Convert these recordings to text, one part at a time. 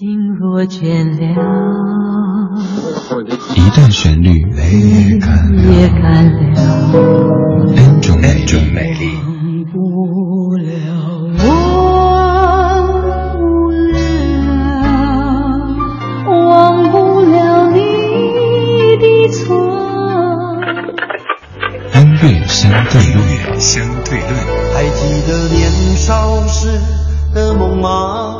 心若倦了，一段旋律，泪也干了种美丽。忘不了，忘不了，忘不了你的错。音乐相对论，相对论。还记得年少时的梦吗？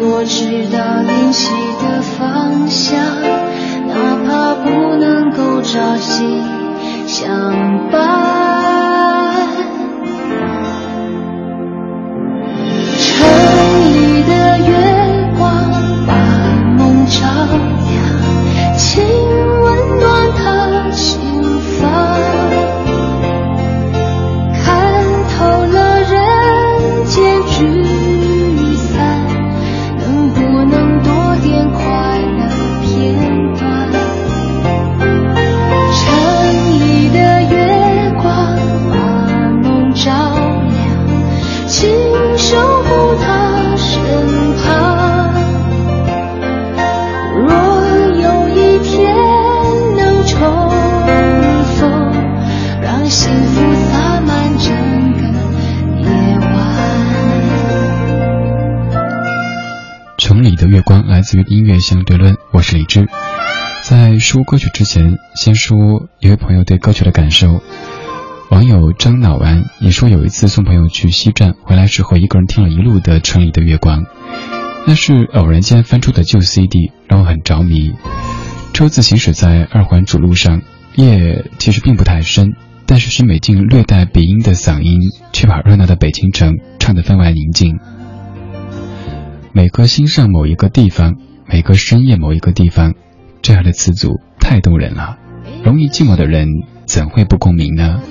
我知道联系的方向，哪怕不能够朝夕相伴。里的月光来自于音乐相对论，我是李志。在说歌曲之前，先说一位朋友对歌曲的感受。网友张脑丸也说，有一次送朋友去西站，回来时候一个人听了一路的《城里的月光》，那是偶然间翻出的旧 CD，让我很着迷。车子行驶在二环主路上，夜其实并不太深，但是徐美静略带鼻音的嗓音，却把热闹的北京城唱得分外宁静。每个心上某一个地方，每个深夜某一个地方，这样的词组太动人了。容易寂寞的人怎会不共鸣呢？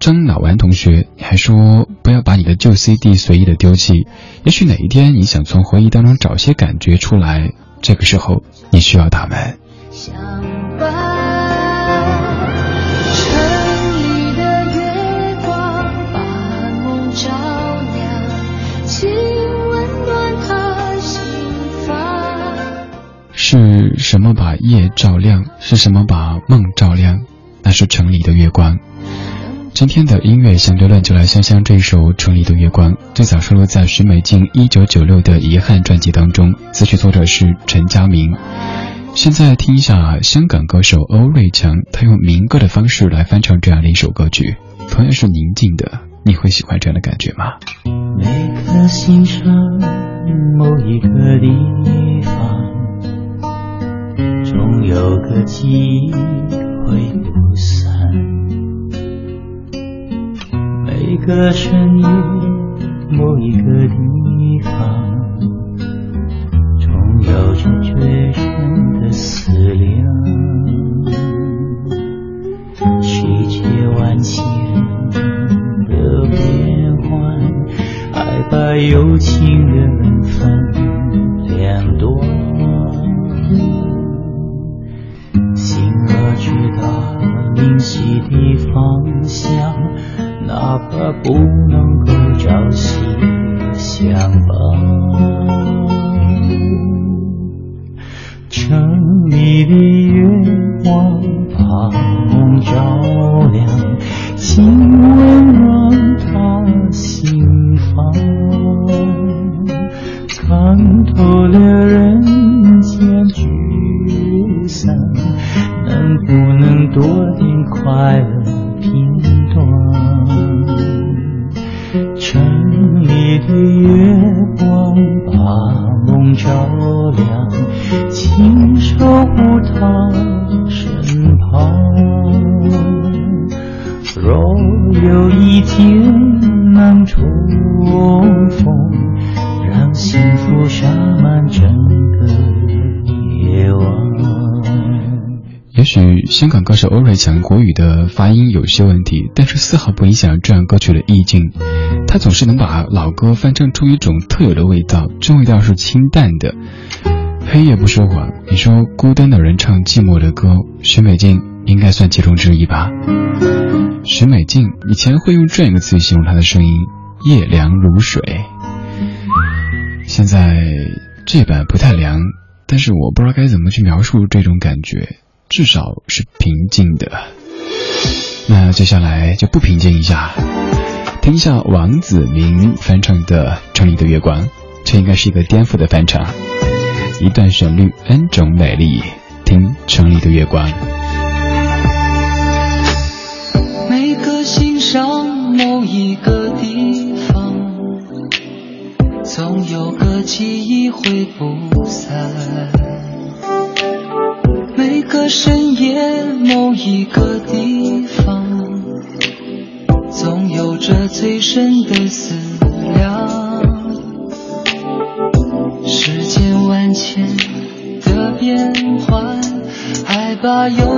张老顽同学还说，不要把你的旧 CD 随意的丢弃。也许哪一天你想从回忆当中找些感觉出来，这个时候你需要他们。什么把夜照亮？是什么把梦照亮？那是城里的月光。今天的音乐相对论就来香香这首《城里的月光》，最早收录在徐美静一九九六的《遗憾》专辑当中，词曲作者是陈佳明。现在听一下香港歌手欧瑞强，他用民歌的方式来翻唱这样的一首歌曲，同样是宁静的，你会喜欢这样的感觉吗？每颗心上某一个地方。有个机会不散，每个深夜，某一个地方，总有着最深的思量。世界万千的变幻，爱把有情人何不能够朝夕相伴？城里的月光把梦照亮，心温暖他心房。看透了人。护他身旁若有一天能重逢让幸福洒满整个夜晚。也许香港歌手欧瑞讲国语的发音有些问题但是丝毫不影响这样歌曲的意境。他总是能把老歌翻唱出一种特有的味道这味道是清淡的。黑夜不说谎，你说孤单的人唱寂寞的歌，许美静应该算其中之一吧。许美静以前会用这样一个词形容她的声音：夜凉如水。现在这版不太凉，但是我不知道该怎么去描述这种感觉，至少是平静的。那接下来就不平静一下，听一下王子明翻唱的《城里的月光》，这应该是一个颠覆的翻唱。一段旋律，n 种美丽，听《城里的月光》。每个欣赏某一个地方，总有个记忆会不散。每个深夜某一个地方，总有着最深的思量。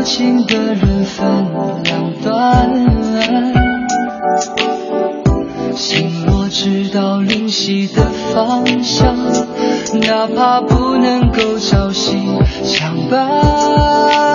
多情的人分两端。心若知道灵犀的方向，哪怕不能够朝夕相伴。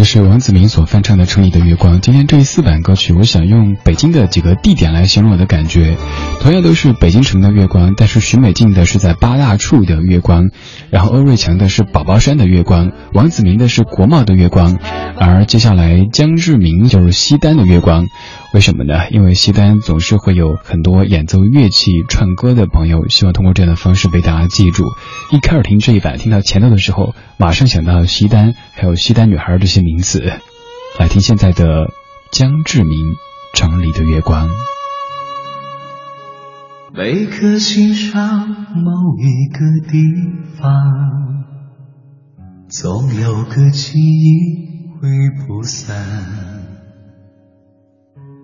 这是王子明所翻唱的《城里的月光》。今天这四版歌曲，我想用北京的几个地点来形容我的感觉。同样都是北京城的月光，但是许美静的是在八大处的月光，然后欧瑞强的是宝宝山的月光，王子明的是国贸的月光，而接下来江志明就是西单的月光。为什么呢？因为西单总是会有很多演奏乐器、唱歌的朋友，希望通过这样的方式被大家记住。一开始听这一版，听到前头的时候，马上想到西单，还有西单女孩这些名字。来听现在的江志明《城里的月光》。每颗心上某一个地方，总有个记忆会不散。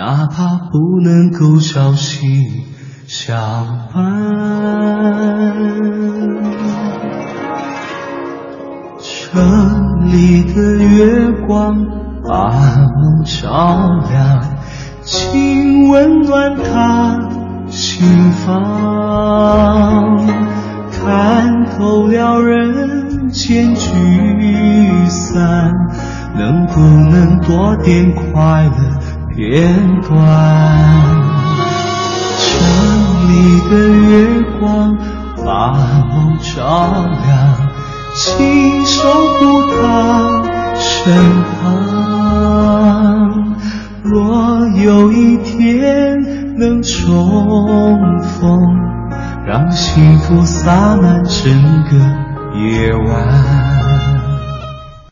哪怕不能够朝夕相伴，城里的月光把梦照亮，请温暖他心房，看透了人间聚散，能不能多点快乐？片段，城里的月光把梦照亮，请守护他身旁。若有一天能重逢，让幸福洒满整个夜晚。